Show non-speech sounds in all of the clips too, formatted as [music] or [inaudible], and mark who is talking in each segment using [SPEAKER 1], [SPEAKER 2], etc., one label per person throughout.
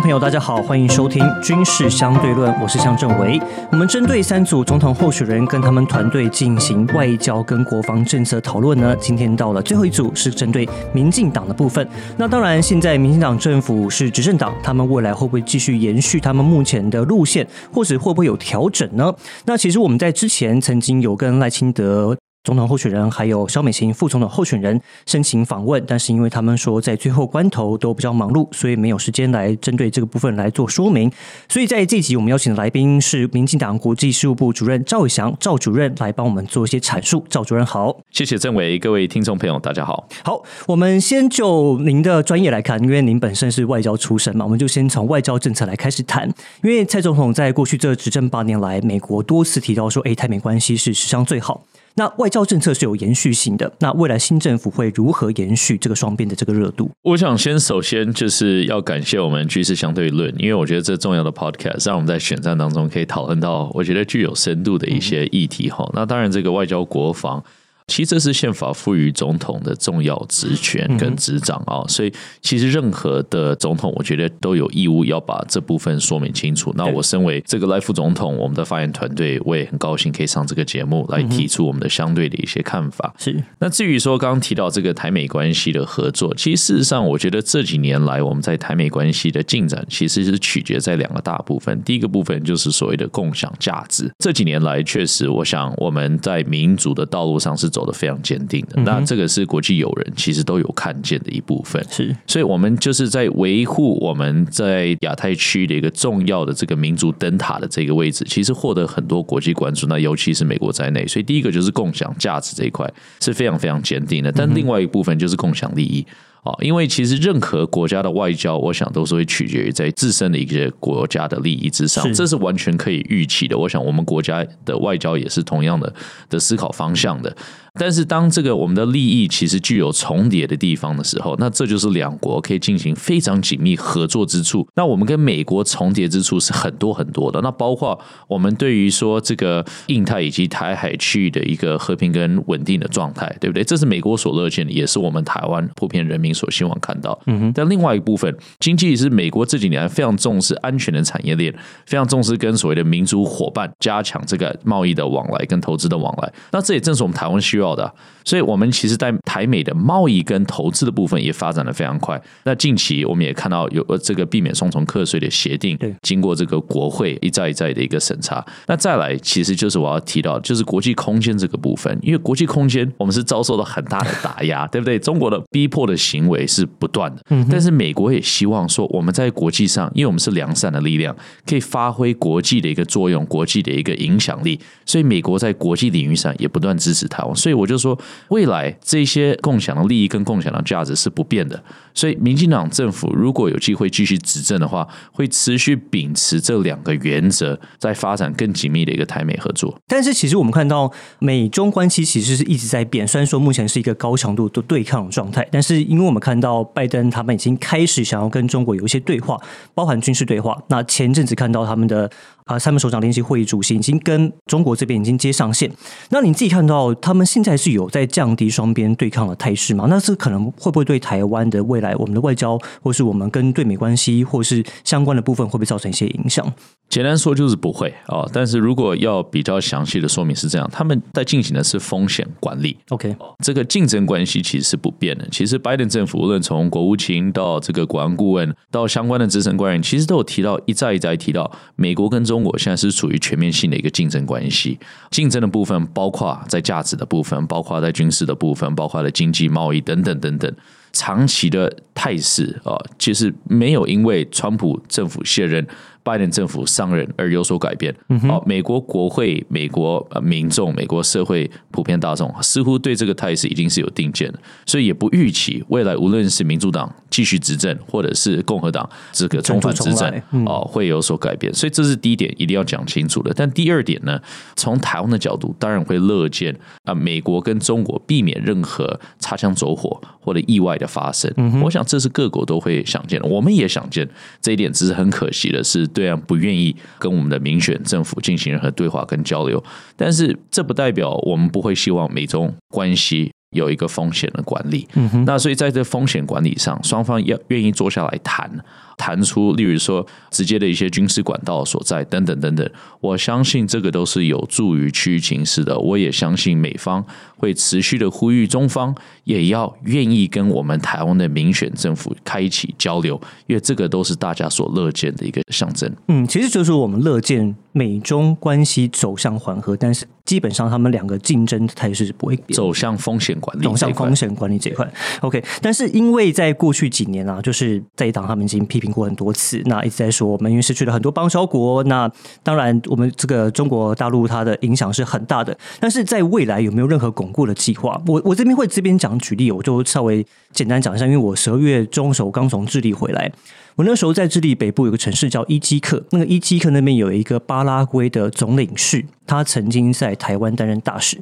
[SPEAKER 1] 朋友，大家好，欢迎收听《军事相对论》，我是向正维。我们针对三组总统候选人跟他们团队进行外交跟国防政策讨论呢。今天到了最后一组，是针对民进党的部分。那当然，现在民进党政府是执政党，他们未来会不会继续延续他们目前的路线，或者会不会有调整呢？那其实我们在之前曾经有跟赖清德。总统候选人还有肖美琴副总统候选人申请访问，但是因为他们说在最后关头都比较忙碌，所以没有时间来针对这个部分来做说明。所以在这集我们邀请的来宾是民进党国际事务部主任赵伟翔赵主任来帮我们做一些阐述。赵主任好，
[SPEAKER 2] 谢谢政委，各位听众朋友大家好。
[SPEAKER 1] 好，我们先就您的专业来看，因为您本身是外交出身嘛，我们就先从外交政策来开始谈。因为蔡总统在过去这执政八年来，美国多次提到说，哎，台美关系是史上最好。那外交政策是有延续性的，那未来新政府会如何延续这个双边的这个热度？
[SPEAKER 2] 我想先首先就是要感谢我们军事相对论，因为我觉得这重要的 podcast 让我们在选战当中可以讨论到我觉得具有深度的一些议题哈。那当然，这个外交国防。其实这是宪法赋予总统的重要职权跟执掌啊，所以其实任何的总统，我觉得都有义务要把这部分说明清楚。那我身为这个赖副总统，我们的发言团队，我也很高兴可以上这个节目来提出我们的相对的一些看法。
[SPEAKER 1] 是。
[SPEAKER 2] 那至于说刚刚提到这个台美关系的合作，其实事实上，我觉得这几年来我们在台美关系的进展，其实是取决在两个大部分。第一个部分就是所谓的共享价值。这几年来，确实，我想我们在民主的道路上是走的非常坚定的，那这个是国际友人其实都有看见的一部分，
[SPEAKER 1] 是，
[SPEAKER 2] 所以我们就是在维护我们在亚太区的一个重要的这个民族灯塔的这个位置，其实获得很多国际关注，那尤其是美国在内，所以第一个就是共享价值这一块是非常非常坚定的，但另外一部分就是共享利益。啊，因为其实任何国家的外交，我想都是会取决于在自身的一些国家的利益之上，这是完全可以预期的。我想我们国家的外交也是同样的的思考方向的。但是当这个我们的利益其实具有重叠的地方的时候，那这就是两国可以进行非常紧密合作之处。那我们跟美国重叠之处是很多很多的。那包括我们对于说这个印太以及台海区域的一个和平跟稳定的状态，对不对？这是美国所乐见的，也是我们台湾普遍人民。所希望看到，嗯哼。但另外一部分，经济是美国这几年非常重视安全的产业链，非常重视跟所谓的民族伙伴加强这个贸易的往来跟投资的往来。那这也正是我们台湾需要的。所以，我们其实，在台美的贸易跟投资的部分也发展的非常快。那近期我们也看到有这个避免双重课税的协定，经过这个国会一再一再的一个审查。那再来，其实就是我要提到，就是国际空间这个部分，因为国际空间我们是遭受到很大的打压，[laughs] 对不对？中国的逼迫的行为是不断的，但是美国也希望说，我们在国际上，因为我们是良善的力量，可以发挥国际的一个作用，国际的一个影响力。所以，美国在国际领域上也不断支持台湾。所以，我就说。未来这些共享的利益跟共享的价值是不变的，所以民进党政府如果有机会继续执政的话，会持续秉持这两个原则，在发展更紧密的一个台美合作。
[SPEAKER 1] 但是，其实我们看到美中关系其实是一直在变，虽然说目前是一个高强度的对抗状态，但是因为我们看到拜登他们已经开始想要跟中国有一些对话，包含军事对话。那前阵子看到他们的。啊，三门首长联席会议主席已经跟中国这边已经接上线。那你自己看到他们现在是有在降低双边对抗的态势吗？那是可能会不会对台湾的未来，我们的外交，或是我们跟对美关系，或是相关的部分，会不会造成一些影响？
[SPEAKER 2] 简单说就是不会啊。但是如果要比较详细的说明是这样，他们在进行的是风险管理。
[SPEAKER 1] OK，
[SPEAKER 2] 这个竞争关系其实是不变的。其实拜登政府无论从国务卿到这个国安顾问到相关的资深官员，其实都有提到，一再一再提到美国跟中。中国现在是处于全面性的一个竞争关系，竞争的部分包括在价值的部分，包括在军事的部分，包括在经济贸易等等等等。长期的态势啊，其实没有因为川普政府卸任。拜登政府上任而有所改变。好，美国国会、美国民众、美国社会普遍大众似乎对这个态势已经是有定见了，所以也不预期未来无论是民主党继续执政，或者是共和党这个重返执政，哦，会有所改变。所以这是第一点，一定要讲清楚的。但第二点呢，从台湾的角度，当然会乐见啊，美国跟中国避免任何擦枪走火或者意外的发生。我想这是各国都会想见的，我们也想见这一点，只是很可惜的是。对岸不愿意跟我们的民选政府进行任何对话跟交流，但是这不代表我们不会希望美中关系有一个风险的管理。嗯那所以在这风险管理上，双方要愿意坐下来谈。谈出，例如说直接的一些军事管道所在等等等等。我相信这个都是有助于区域情势的。我也相信美方会持续的呼吁中方也要愿意跟我们台湾的民选政府开启交流，因为这个都是大家所乐见的一个象征。
[SPEAKER 1] 嗯，其实就是我们乐见美中关系走向缓和，但是基本上他们两个竞争态势不会变，
[SPEAKER 2] 走向风险管理，
[SPEAKER 1] 走向风险管理这一块。OK，但是因为在过去几年啊，就是在党他们已经批评过很多次，那一直在说我们因为失去了很多邦交国，那当然我们这个中国大陆它的影响是很大的，但是在未来有没有任何巩固的计划？我我这边会这边讲举例，我就稍微简单讲一下，因为我十二月中时候刚从智利回来。我那时候在智利北部有个城市叫伊基克，那个伊基克那边有一个巴拉圭的总领事，他曾经在台湾担任大使。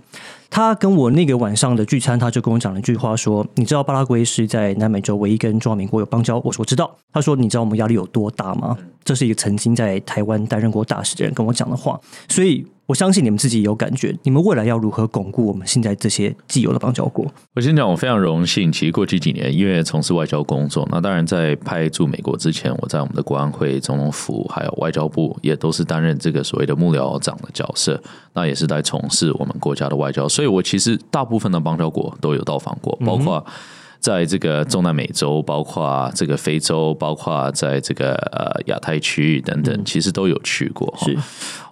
[SPEAKER 1] 他跟我那个晚上的聚餐，他就跟我讲了一句话，说：“你知道巴拉圭是在南美洲唯一跟中华民国有邦交？”我说：“我知道。”他说：“你知道我们压力有多大吗？”这是一个曾经在台湾担任过大使的人跟我讲的话，所以。我相信你们自己有感觉，你们未来要如何巩固我们现在这些既有的邦交国？
[SPEAKER 2] 我先讲，我非常荣幸。其实过去几年，因为从事外交工作，那当然在派驻美国之前，我在我们的国安会、总统府还有外交部，也都是担任这个所谓的幕僚长的角色。那也是在从事我们国家的外交，所以我其实大部分的邦交国都有到访过，包括。在这个中南美洲，包括这个非洲，包括在这个呃亚太区域等等，其实都有去过。
[SPEAKER 1] 是，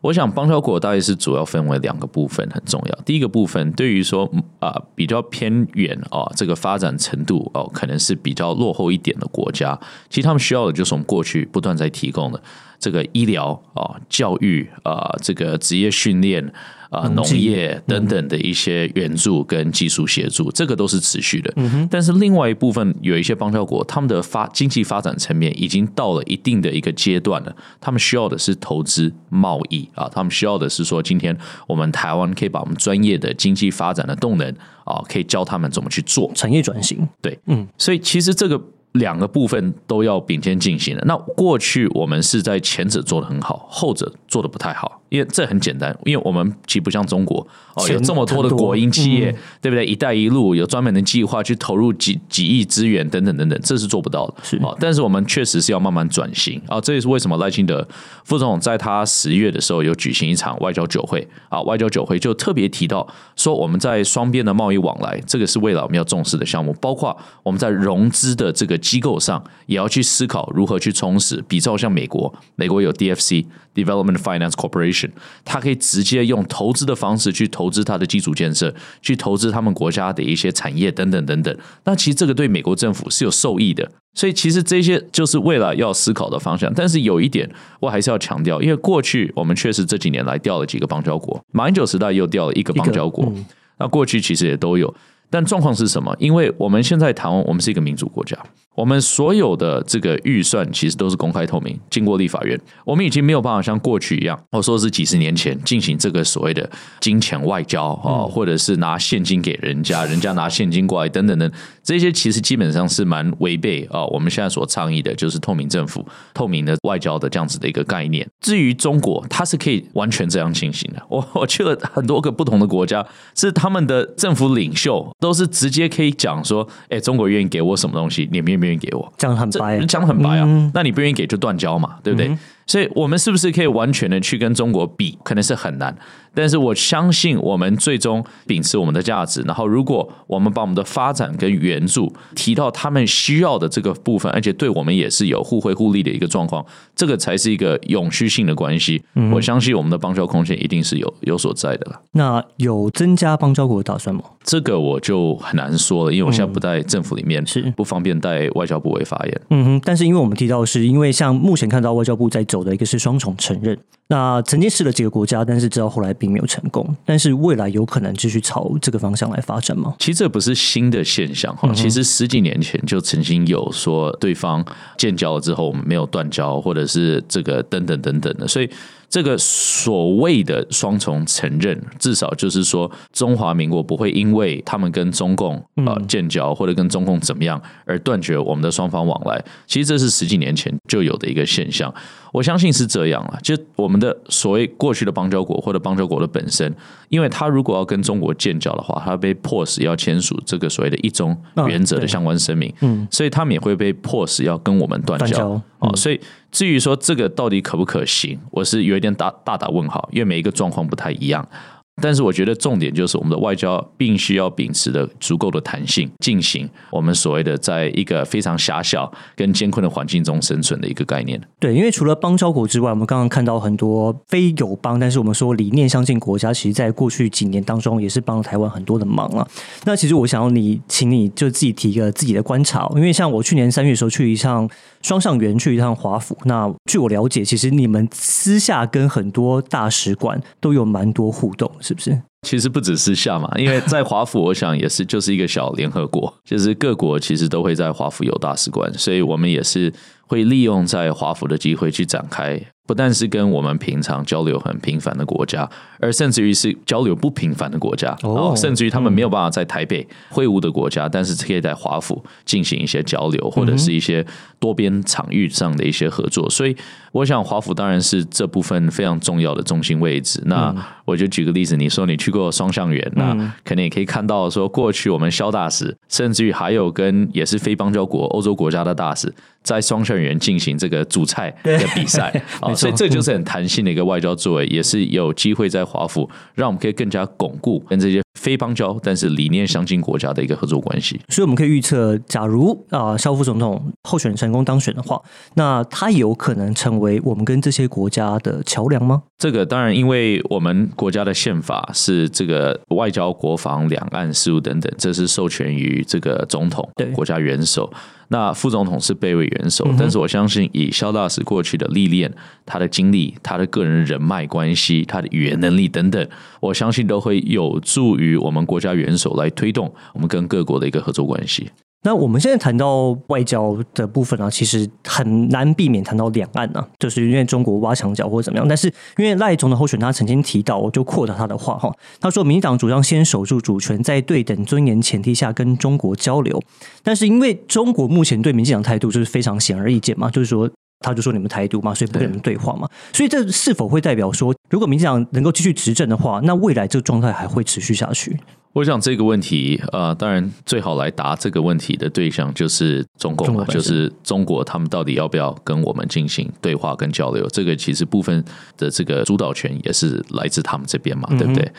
[SPEAKER 2] 我想邦交国大概是主要分为两个部分，很重要。第一个部分，对于说啊比较偏远啊，这个发展程度哦，可能是比较落后一点的国家，其实他们需要的就是我们过去不断在提供的这个医疗啊、教育啊、这个职业训练。啊，农业等等的一些援助跟技术协助，这个都是持续的。但是另外一部分有一些邦交国，他们的发经济发展层面已经到了一定的一个阶段了，他们需要的是投资贸易啊，他们需要的是说，今天我们台湾可以把我们专业的经济发展的动能啊，可以教他们怎么去做
[SPEAKER 1] 产业转型。
[SPEAKER 2] 对，嗯，所以其实这个两个部分都要并肩进行的。那过去我们是在前者做的很好，后者做的不太好。因为这很简单，因为我们其实不像中国哦，有这么多的国营企业，对不对？一带一路有专门的计划去投入几几亿资源等等等等，这是做不到的。
[SPEAKER 1] 是
[SPEAKER 2] 啊，但是我们确实是要慢慢转型啊。这也是为什么赖清德副总统在他十月的时候有举行一场外交酒会啊，外交酒会就特别提到说，我们在双边的贸易往来，这个是未来我们要重视的项目，包括我们在融资的这个机构上，也要去思考如何去充实。比照像美国，美国有 DFC。Development Finance Corporation，它可以直接用投资的方式去投资它的基础建设，去投资他们国家的一些产业等等等等。那其实这个对美国政府是有受益的，所以其实这些就是未来要思考的方向。但是有一点，我还是要强调，因为过去我们确实这几年来掉了几个邦交国，马英九时代又掉了一个邦交国，那过去其实也都有。但状况是什么？因为我们现在台湾，我们是一个民主国家。我们所有的这个预算其实都是公开透明，经过立法院。我们已经没有办法像过去一样，或说是几十年前进行这个所谓的金钱外交啊，或者是拿现金给人家，人家拿现金过来等等等，这些其实基本上是蛮违背啊。我们现在所倡议的就是透明政府、透明的外交的这样子的一个概念。至于中国，它是可以完全这样进行的。[laughs] 我我去了很多个不同的国家，是他们的政府领袖都是直接可以讲说：“哎，中国愿意给我什么东西，你们愿。”不愿意给我
[SPEAKER 1] 讲很白，
[SPEAKER 2] 讲很白啊，那你不愿意给就断交嘛，对不对？所以我们是不是可以完全的去跟中国比？可能是很难。但是我相信，我们最终秉持我们的价值，然后如果我们把我们的发展跟援助提到他们需要的这个部分，而且对我们也是有互惠互利的一个状况，这个才是一个永续性的关系。我相信我们的邦交空间一定是有有所在的了。
[SPEAKER 1] 那有增加邦交国的打算吗？
[SPEAKER 2] 这个我就很难说了，因为我现在不在政府里面，
[SPEAKER 1] 是
[SPEAKER 2] 不方便带外交部为发言。
[SPEAKER 1] 嗯哼，但是因为我们提到是因为像目前看到外交部在走的一个是双重承认。那曾经试了几个国家，但是知道后来并没有成功。但是未来有可能继续朝这个方向来发展吗？
[SPEAKER 2] 其实这不是新的现象哈，其实十几年前就曾经有说对方建交了之后我们没有断交，或者是这个等等等等的，所以。这个所谓的双重承认，至少就是说，中华民国不会因为他们跟中共呃建交或者跟中共怎么样而断绝我们的双方往来。其实这是十几年前就有的一个现象，我相信是这样了。就我们的所谓过去的邦交国或者邦交国的本身，因为他如果要跟中国建交的话，他被迫使要签署这个所谓的一中原则的相关声明，嗯，所以他们也会被迫使要跟我们断交。哦，所以至于说这个到底可不可行，我是有一点大大打问号，因为每一个状况不太一样。但是我觉得重点就是我们的外交必须要秉持的足够的弹性，进行我们所谓的在一个非常狭小跟艰困的环境中生存的一个概念。
[SPEAKER 1] 对，因为除了邦交国之外，我们刚刚看到很多非友邦，但是我们说理念相近国家，其实在过去几年当中也是帮了台湾很多的忙啊。那其实我想要你，请你就自己提一个自己的观察，因为像我去年三月的时候去一趟双上园，去一趟华府。那据我了解，其实你们私下跟很多大使馆都有蛮多互动。是不是？
[SPEAKER 2] 其实不只是下嘛，因为在华府，我想也是就是一个小联合国，[laughs] 就是各国其实都会在华府有大使馆，所以我们也是会利用在华府的机会去展开。不但是跟我们平常交流很频繁的国家，而甚至于是交流不频繁的国家哦，甚至于他们没有办法在台北会晤的国家，但是可以在华府进行一些交流，或者是一些多边场域上的一些合作。所以，我想华府当然是这部分非常重要的中心位置。那我就举个例子，你说你去过双向园，那肯定也可以看到说，过去我们肖大使，甚至于还有跟也是非邦交国欧洲国家的大使。在双向园进行这个主菜的比赛 [laughs] 啊，所以这就是很弹性的一个外交作为，也是有机会在华府让我们可以更加巩固跟这些非邦交但是理念相近国家的一个合作关系。
[SPEAKER 1] 所以我们可以预测，假如啊，肖副总统候选人成功当选的话，那他有可能成为我们跟这些国家的桥梁吗？
[SPEAKER 2] 这个当然，因为我们国家的宪法是这个外交、国防、两岸事务等等，这是授权于这个总统、国家元首。那副总统是备位元首，但是我相信以肖大使过去的历练、他的经历、他的个人人脉关系、他的语言能力等等，我相信都会有助于我们国家元首来推动我们跟各国的一个合作关系。
[SPEAKER 1] 那我们现在谈到外交的部分啊，其实很难避免谈到两岸啊，就是因为中国挖墙脚或者怎么样。但是因为赖总的候选他曾经提到，我就扩大他的话哈，他说民进党主张先守住主权，在对等尊严前提下跟中国交流。但是因为中国目前对民进党态度就是非常显而易见嘛，就是说他就说你们台独嘛，所以不跟你们对话嘛。所以这是否会代表说，如果民进党能够继续执政的话，那未来这个状态还会持续下去？
[SPEAKER 2] 我想这个问题，呃，当然最好来答这个问题的对象就是中共嘛，就是中国，他们到底要不要跟我们进行对话跟交流？这个其实部分的这个主导权也是来自他们这边嘛，对不对？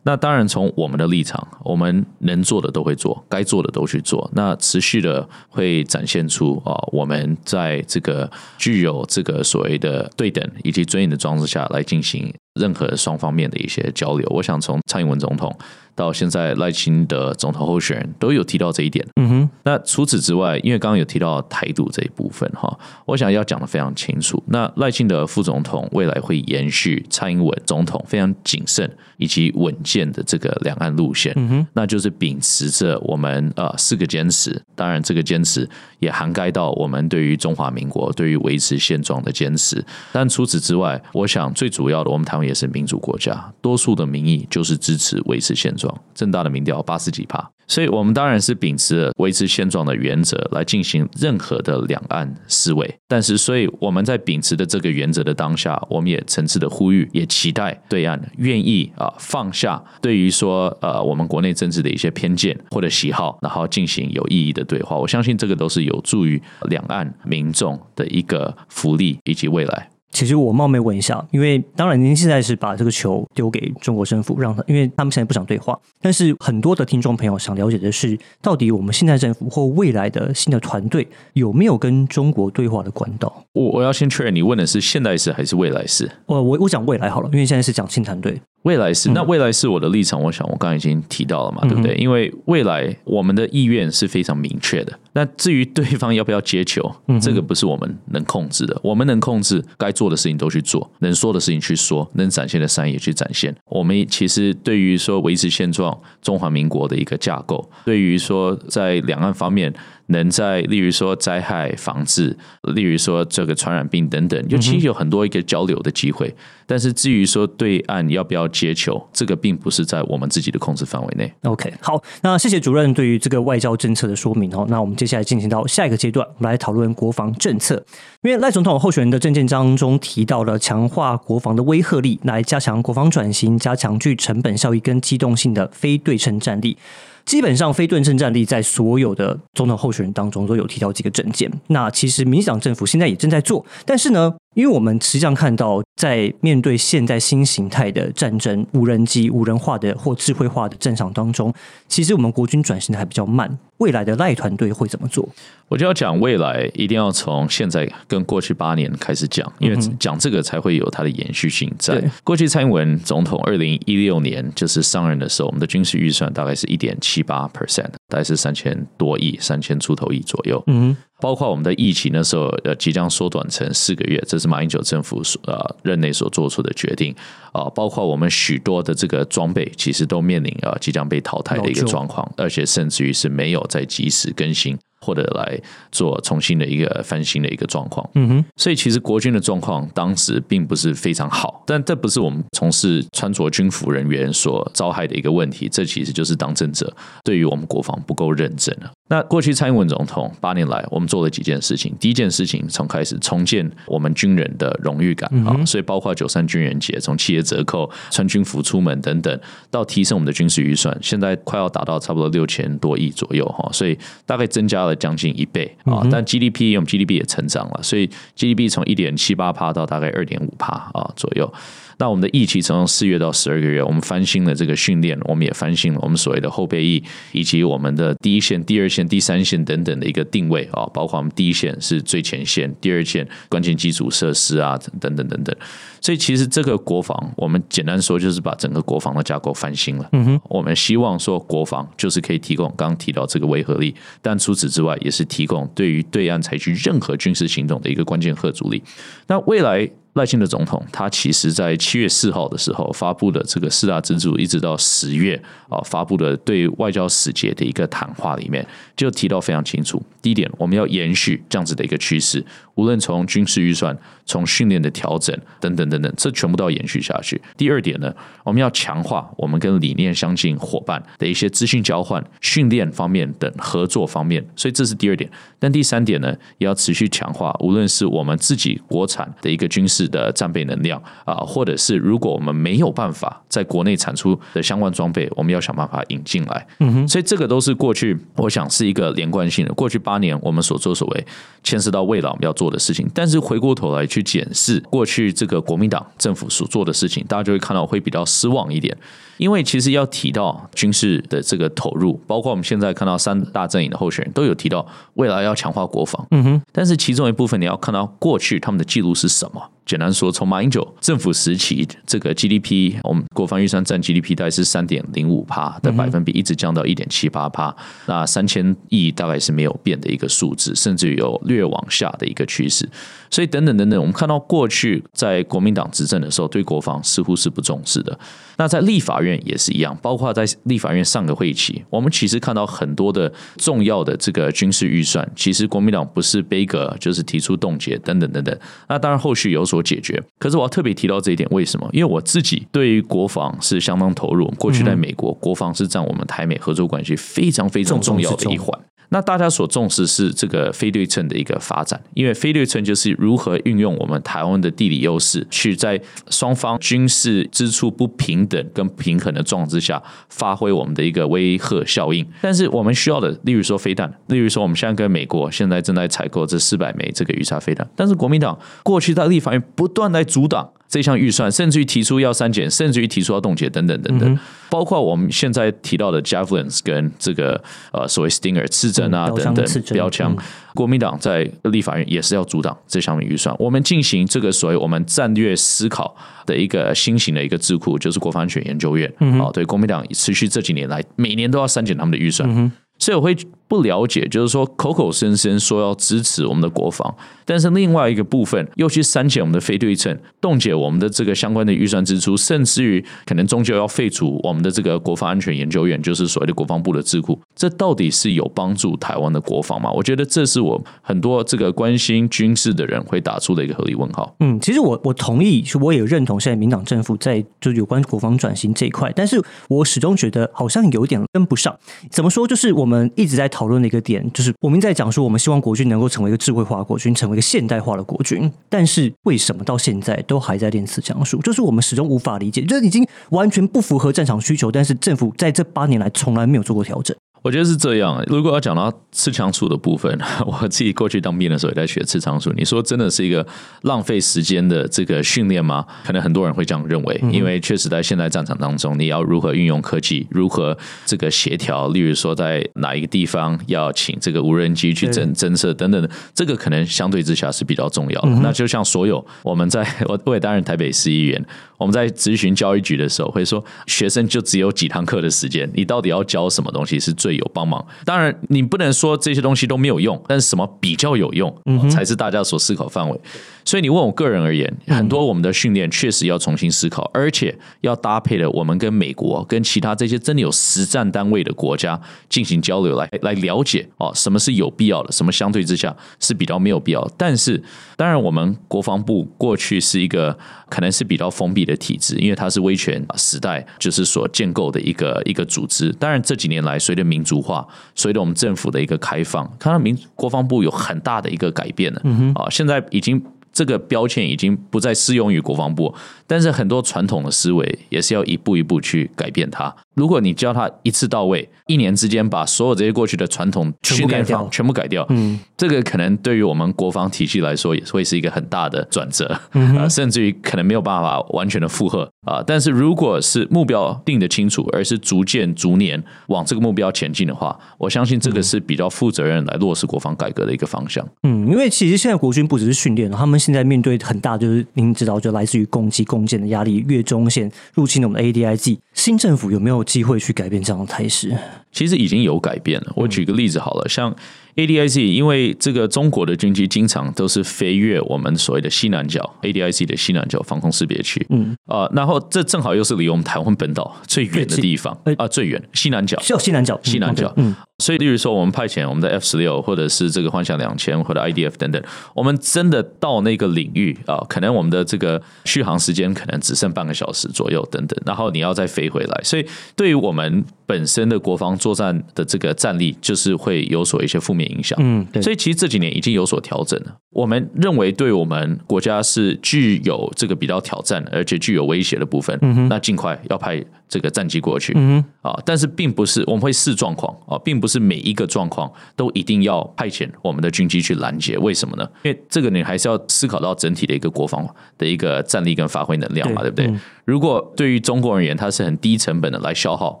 [SPEAKER 2] 那当然，从我们的立场，我们能做的都会做，该做的都去做。那持续的会展现出啊，我们在这个具有这个所谓的对等以及尊严的装置下来进行任何双方面的一些交流。我想从蔡英文总统。到现在，赖清德总统候选人都有提到这一点。嗯哼，那除此之外，因为刚刚有提到台独这一部分哈，我想要讲的非常清楚。那赖清德副总统未来会延续蔡英文总统非常谨慎以及稳健的这个两岸路线。嗯哼，那就是秉持着我们呃四个坚持，当然这个坚持也涵盖到我们对于中华民国对于维持现状的坚持。但除此之外，我想最主要的，我们台湾也是民主国家，多数的民意就是支持维持现状。正大的民调八十几趴，所以我们当然是秉持维持现状的原则来进行任何的两岸思维。但是，所以我们在秉持的这个原则的当下，我们也诚挚的呼吁，也期待对岸愿意啊放下对于说呃我们国内政治的一些偏见或者喜好，然后进行有意义的对话。我相信这个都是有助于两岸民众的一个福利以及未来。
[SPEAKER 1] 其实我冒昧问一下，因为当然您现在是把这个球丢给中国政府，让他，因为他们现在不想对话。但是很多的听众朋友想了解的是，到底我们现在政府或未来的新的团队有没有跟中国对话的管道？
[SPEAKER 2] 我我要先确认，你问的是现在是还是未来是？
[SPEAKER 1] 我我我讲未来好了，因为现在是讲新团队。
[SPEAKER 2] 未来是那未来是我的立场，我想我刚刚已经提到了嘛，对不对？因为未来我们的意愿是非常明确的。那至于对方要不要接球，这个不是我们能控制的。我们能控制该做的事情都去做，能说的事情去说，能展现的善意去展现。我们其实对于说维持现状中华民国的一个架构，对于说在两岸方面。能在，例如说灾害防治，例如说这个传染病等等，尤其有很多一个交流的机会。但是至于说对岸要不要接球，这个并不是在我们自己的控制范围内。
[SPEAKER 1] OK，好，那谢谢主任对于这个外交政策的说明哦。那我们接下来进行到下一个阶段，我们来讨论国防政策。因为赖总统候选人的政见当中提到了强化国防的威慑力，来加强国防转型，加强具成本效益跟机动性的非对称战力。基本上非对称战力在所有的总统候选人当中都有提到几个证件。那其实民进党政府现在也正在做，但是呢，因为我们实际上看到，在面对现在新形态的战争、无人机、无人化的或智慧化的战场当中，其实我们国军转型的还比较慢。未来的赖团队会怎么做？
[SPEAKER 2] 我就要讲未来，一定要从现在跟过去八年开始讲，因为讲这个才会有它的延续性。在过去，蔡英文总统二零一六年就是上任的时候，我们的军事预算大概是一点七八 percent，大概是三千多亿、三千出头亿左右。嗯，包括我们的疫情的时候，呃，即将缩短成四个月，这是马英九政府所呃任内所做出的决定啊。包括我们许多的这个装备，其实都面临啊即将被淘汰的一个状况，而且甚至于是没有在及时更新。或者来做重新的一个翻新的一个状况，嗯哼，所以其实国军的状况当时并不是非常好，但这不是我们从事穿着军服人员所遭害的一个问题，这其实就是当政者对于我们国防不够认真了。那过去蔡英文总统八年来，我们做了几件事情。第一件事情，从开始重建我们军人的荣誉感啊，所以包括九三军人节，从企业折扣、穿军服出门等等，到提升我们的军事预算，现在快要达到差不多六千多亿左右哈，所以大概增加了将近一倍啊。但 GDP 我们 GDP 也成长了，所以 GDP 从一点七八帕到大概二点五帕啊左右。那我们的役期从四月到十二个月，我们翻新了这个训练，我们也翻新了我们所谓的后备役，以及我们的第一线、第二线、第三线等等的一个定位啊，包括我们第一线是最前线，第二线关键基础设施啊，等等等等。所以其实这个国防，我们简单说就是把整个国防的架构翻新了。嗯哼，我们希望说国防就是可以提供刚刚提到这个维和力，但除此之外也是提供对于对岸采取任何军事行动的一个关键核阻力。那未来。赖清德总统，他其实在七月四号的时候发布的这个四大支柱，一直到十月啊发布的对外交使节的一个谈话里面，就提到非常清楚。第一点，我们要延续这样子的一个趋势，无论从军事预算、从训练的调整等等等等，这全部都要延续下去。第二点呢，我们要强化我们跟理念相近伙伴的一些资讯交换、训练方面等合作方面，所以这是第二点。但第三点呢，也要持续强化，无论是我们自己国产的一个军事。的战备能量啊，或者是如果我们没有办法在国内产出的相关装备，我们要想办法引进来。嗯哼，所以这个都是过去我想是一个连贯性的。过去八年我们所作所为，牵涉到未来我们要做做的事情。但是回过头来去检视过去这个国民党政府所做的事情，大家就会看到会比较失望一点。因为其实要提到军事的这个投入，包括我们现在看到三大阵营的候选人都有提到未来要强化国防。嗯哼，但是其中一部分你要看到过去他们的记录是什么。简单说，从马英九政府时期，这个 GDP，我们国防预算占 GDP 大概是三点零五帕的百分比，一直降到一点七八帕。那三千亿大概是没有变的一个数字，甚至有略往下的一个趋势。所以，等等等等，我们看到过去在国民党执政的时候，对国防似乎是不重视的。那在立法院也是一样，包括在立法院上个会期，我们其实看到很多的重要的这个军事预算，其实国民党不是背个就是提出冻结等等等等。那当然后续有所解决，可是我要特别提到这一点，为什么？因为我自己对于国防是相当投入，过去在美国，国防是占我们台美合作关系非常非常重要的一环。那大家所重视是这个非对称的一个发展，因为非对称就是如何运用我们台湾的地理优势，去在双方军事支出不平等跟平衡的状况之下，发挥我们的一个威吓效应。但是我们需要的，例如说飞弹，例如说我们现在跟美国现在正在采购这四百枚这个鱼叉飞弹，但是国民党过去在立法院不断来阻挡。这项预算，甚至于提出要删减，甚至于提出要冻结等等等等，包括我们现在提到的 Javelins 跟这个呃所谓 Stinger 刺针啊等等标枪，国民党在立法院也是要阻挡这项预算。我们进行这个所谓我们战略思考的一个新型的一个智库，就是国防安全研究院。哦，对，国民党持续这几年来每年都要删减他们的预算。所以我会不了解，就是说口口声声说要支持我们的国防，但是另外一个部分又去删减我们的非对称，冻结我们的这个相关的预算支出，甚至于可能终究要废除我们的这个国防安全研究院，就是所谓的国防部的智库，这到底是有帮助台湾的国防吗？我觉得这是我很多这个关心军事的人会打出的一个合理问号。
[SPEAKER 1] 嗯，其实我我同意，我也认同现在民党政府在就有关国防转型这一块，但是我始终觉得好像有点跟不上。怎么说？就是我。我们一直在讨论的一个点，就是我们在讲说，我们希望国军能够成为一个智慧化国军，成为一个现代化的国军。但是为什么到现在都还在练此枪术？就是我们始终无法理解，这已经完全不符合战场需求。但是政府在这八年来从来没有做过调整。
[SPEAKER 2] 我觉得是这样。如果要讲到吃仓鼠的部分，[laughs] 我自己过去当兵的时候也在学吃仓鼠。你说真的是一个浪费时间的这个训练吗？可能很多人会这样认为，因为确实在现代战场当中，你要如何运用科技，如何这个协调，例如说在哪一个地方要请这个无人机去侦侦测等等的，这个可能相对之下是比较重要的。那就像所有我们在 [laughs] 我我也担任台北市议员。我们在咨询教育局的时候，会说学生就只有几堂课的时间，你到底要教什么东西是最有帮忙？当然，你不能说这些东西都没有用，但是什么比较有用，才是大家所思考范围。所以你问我个人而言，很多我们的训练确实要重新思考，而且要搭配的我们跟美国、跟其他这些真的有实战单位的国家进行交流，来来了解哦，什么是有必要的，什么相对之下是比较没有必要。但是，当然我们国防部过去是一个可能是比较封闭的体制，因为它是威权时代就是所建构的一个一个组织。当然这几年来，随着民族化，随着我们政府的一个开放，看到民国防部有很大的一个改变了。嗯哼，啊，现在已经。这个标签已经不再适用于国防部，但是很多传统的思维也是要一步一步去改变它。如果你教他一次到位，一年之间把所有这些过去的传统训练方全部改掉，嗯，这个可能对于我们国防体系来说也会是一个很大的转折，啊，甚至于可能没有办法完全的负荷啊。但是如果是目标定的清楚，而是逐渐逐年往这个目标前进的话，我相信这个是比较负责任来落实国防改革的一个方向。
[SPEAKER 1] 嗯，因为其实现在国军不只是训练，他们现在面对很大就是您知道，就来自于攻击共建的压力，越中线入侵了我们的 ADIG，新政府有没有？机会去改变这样的态势，
[SPEAKER 2] 其实已经有改变了。我举个例子好了，像。A D I C，因为这个中国的军机经常都是飞越我们所谓的西南角 A D I C 的西南角防空识别区，嗯。啊，然后这正好又是离我们台湾本岛最远的地方啊，最远西南角，
[SPEAKER 1] 就西南角，
[SPEAKER 2] 西南角，嗯，所以例如说我们派遣我们的 F 十六，或者是这个幻象两千或者 I D F 等等，我们真的到那个领域啊，可能我们的这个续航时间可能只剩半个小时左右等等，然后你要再飞回来，所以对于我们本身的国防作战的这个战力，就是会有所一些负面。影响，嗯，所以其实这几年已经有所调整了。我们认为对我们国家是具有这个比较挑战，而且具有威胁的部分，那尽快要派这个战机过去，嗯啊，但是并不是我们会视状况啊，并不是每一个状况都一定要派遣我们的军机去拦截。为什么呢？因为这个你还是要思考到整体的一个国防的一个战力跟发挥能量嘛，对不对？如果对于中国而言，它是很低成本的来消耗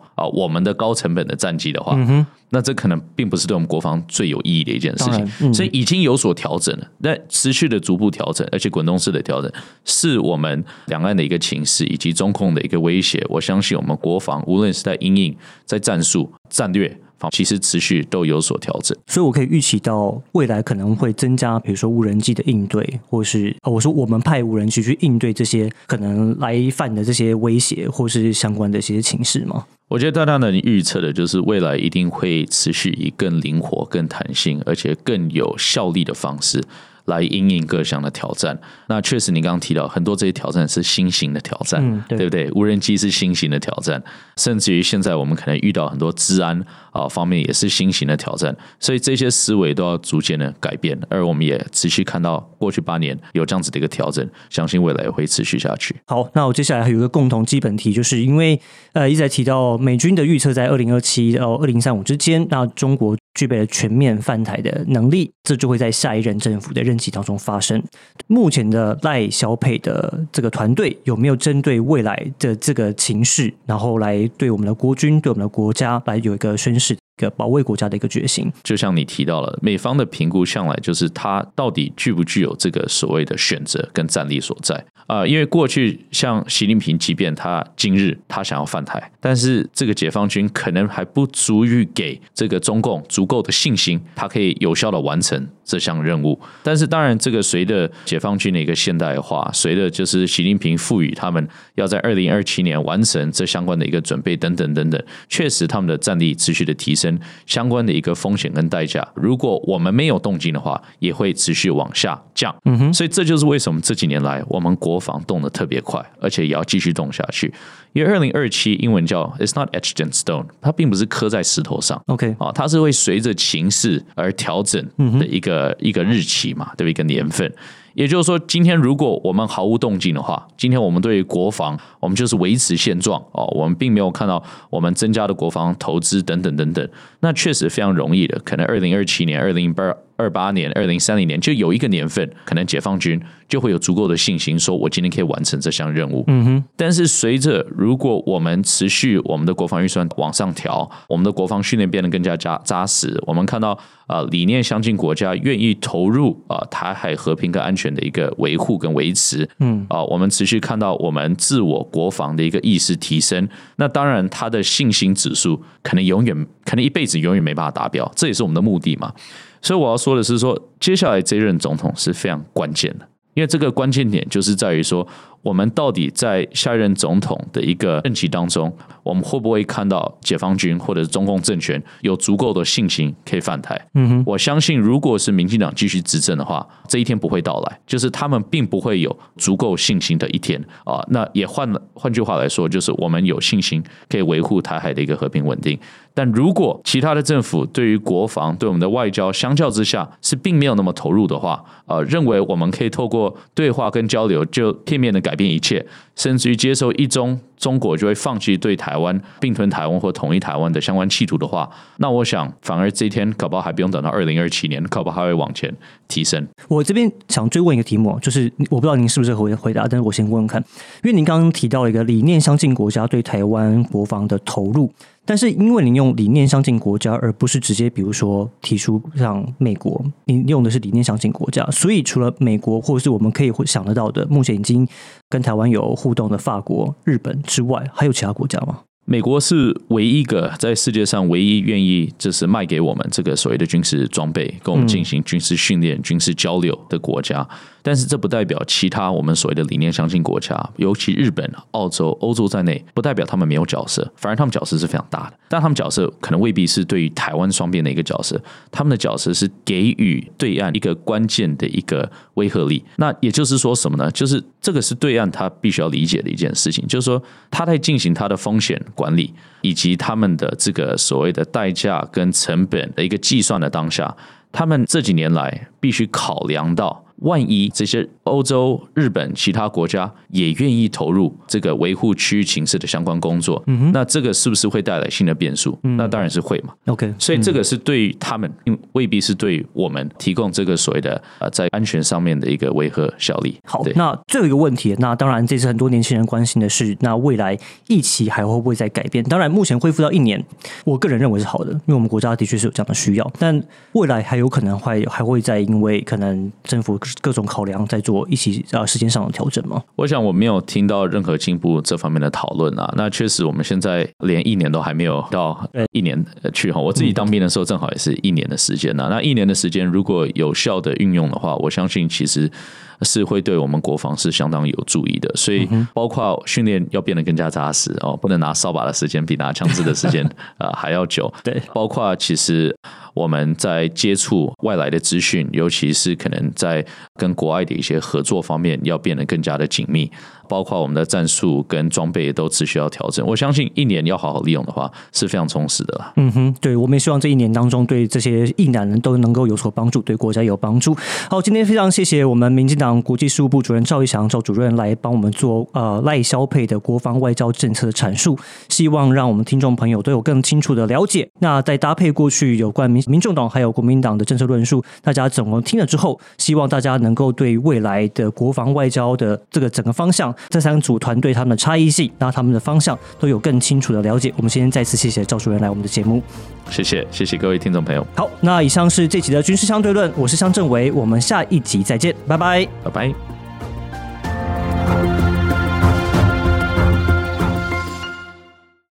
[SPEAKER 2] 啊我们的高成本的战机的话，那这可能并不是对我们国防最有意义的一件事情。所以已经有所调整了，那持续的逐步调整，而且滚动式的调整，是我们两岸的一个情势以及中控的一个威胁。我相信我们国防无论是在阴影、在战术、战略。其实持续都有所调整，
[SPEAKER 1] 所以我可以预期到未来可能会增加，比如说无人机的应对，或是我说我们派无人机去应对这些可能来犯的这些威胁，或是相关的一些情势吗？
[SPEAKER 2] 我觉得大家能预测的就是未来一定会持续以更灵活、更弹性，而且更有效力的方式。来应应各项的挑战，那确实你刚刚提到很多这些挑战是新型的挑战，对不对？无人机是新型的挑战，甚至于现在我们可能遇到很多治安啊方面也是新型的挑战，所以这些思维都要逐渐的改变，而我们也持续看到过去八年有这样子的一个调整，相信未来会持续下去。
[SPEAKER 1] 好，那我接下来还有一个共同基本题，就是因为呃一直在提到美军的预测在二零二七到二零三五之间，那中国。具备了全面犯台的能力，这就会在下一任政府的任期当中发生。目前的赖小佩的这个团队有没有针对未来的这个情势，然后来对我们的国军、对我们的国家来有一个宣誓？个保卫国家的一个决心，
[SPEAKER 2] 就像你提到了，美方的评估向来就是他到底具不具有这个所谓的选择跟战力所在啊？因为过去像习近平，即便他今日他想要犯台，但是这个解放军可能还不足以给这个中共足够的信心，他可以有效的完成这项任务。但是当然，这个随着解放军的一个现代化，随着就是习近平赋予他们要在二零二七年完成这相关的一个准备等等等等，确实他们的战力持续的提升。相关的一个风险跟代价。如果我们没有动静的话，也会持续往下降。嗯哼，所以这就是为什么这几年来我们国防动得特别快，而且也要继续动下去。因为二零二七英文叫 "It's not etched in stone"，它并不是刻在石头上。
[SPEAKER 1] OK，
[SPEAKER 2] 啊，它是会随着情势而调整的一个呃一个日期嘛，对不对？一个年份。也就是说，今天如果我们毫无动静的话，今天我们对国防，我们就是维持现状哦，我们并没有看到我们增加的国防投资等等等等，那确实非常容易的，可能二零二七年、二零二二八年、二零三零年就有一个年份，可能解放军就会有足够的信心，说我今天可以完成这项任务。嗯哼。但是随着如果我们持续我们的国防预算往上调，我们的国防训练变得更加扎扎实，我们看到啊理念相近国家愿意投入啊台海和平跟安全的一个维护跟维持。嗯。啊，我们持续看到我们自我国防的一个意识提升，那当然他的信心指数可能永远可能一辈子永远没办法达标，这也是我们的目的嘛。所以我要说的是，说接下来这任总统是非常关键的，因为这个关键点就是在于说。我们到底在下一任总统的一个任期当中，我们会不会看到解放军或者是中共政权有足够的信心可以犯台？嗯哼，我相信，如果是民进党继续执政的话，这一天不会到来，就是他们并不会有足够信心的一天啊。那也换了换句话来说，就是我们有信心可以维护台海的一个和平稳定。但如果其他的政府对于国防、对我们的外交相较之下是并没有那么投入的话，呃，认为我们可以透过对话跟交流就片面的改。改变一切，甚至于接受一中，中国就会放弃对台湾并吞台湾或统一台湾的相关企图的话，那我想反而这一天搞不好还不用等到二零二七年，搞不好还会往前提升。
[SPEAKER 1] 我这边想追问一个题目，就是我不知道您是不是回回答，但是我先问问看，因为您刚刚提到了一个理念相近国家对台湾国防的投入。但是因为您用理念相近国家，而不是直接比如说提出像美国，您用的是理念相近国家，所以除了美国或者是我们可以会想得到的，目前已经跟台湾有互动的法国、日本之外，还有其他国家吗？
[SPEAKER 2] 美国是唯一一个在世界上唯一愿意就是卖给我们这个所谓的军事装备，跟我们进行军事训练、军事交流的国家。但是这不代表其他我们所谓的理念相近国家，尤其日本、澳洲、欧洲在内，不代表他们没有角色，反而他们角色是非常大的。但他们角色可能未必是对于台湾双边的一个角色，他们的角色是给予对岸一个关键的一个威慑力。那也就是说什么呢？就是这个是对岸他必须要理解的一件事情，就是说他在进行他的风险管理以及他们的这个所谓的代价跟成本的一个计算的当下，他们这几年来必须考量到。万一这些欧洲、日本其他国家也愿意投入这个维护区域情势的相关工作，嗯那这个是不是会带来新的变数？那当然是会嘛。
[SPEAKER 1] OK，
[SPEAKER 2] 所以这个是对于他们，未必是对我们提供这个所谓的呃在安全上面的一个维和效力。
[SPEAKER 1] 好，那最后一个问题，那当然这次很多年轻人关心的是，那未来疫情还会不会再改变？当然，目前恢复到一年，我个人认为是好的，因为我们国家的确是有这样的需要。但未来还有可能会还会在因为可能政府。各种考量在做一起啊时间上的调整吗？
[SPEAKER 2] 我想我没有听到任何进步这方面的讨论啊。那确实，我们现在连一年都还没有到一年去哈。我自己当兵的时候正好也是一年的时间呢。那一年的时间如果有效的运用的话，我相信其实。是会对我们国防是相当有注意的，所以包括训练要变得更加扎实哦，不能拿扫把的时间比拿枪支的时间啊 [laughs] 还要久。
[SPEAKER 1] 对，
[SPEAKER 2] 包括其实我们在接触外来的资讯，尤其是可能在跟国外的一些合作方面，要变得更加的紧密。包括我们的战术跟装备都持续要调整，我相信一年要好好利用的话是非常充实的啦。
[SPEAKER 1] 嗯哼，对，我们也希望这一年当中对这些印男人都能够有所帮助，对国家有帮助。好，今天非常谢谢我们民进党国际事务部主任赵一翔赵主任来帮我们做呃赖萧配的国防外交政策的阐述，希望让我们听众朋友都有更清楚的了解。那在搭配过去有关民民众党还有国民党的政策论述，大家总共听了之后，希望大家能够对未来的国防外交的这个整个方向。这三组团队他们的差异性，那他们的方向都有更清楚的了解。我们今天再次谢谢赵主任来我们的节目，
[SPEAKER 2] 谢谢谢谢各位听众朋友。
[SPEAKER 1] 好，那以上是这集的军事相对论，我是向政委，我们下一集再见，拜拜，
[SPEAKER 2] 拜拜。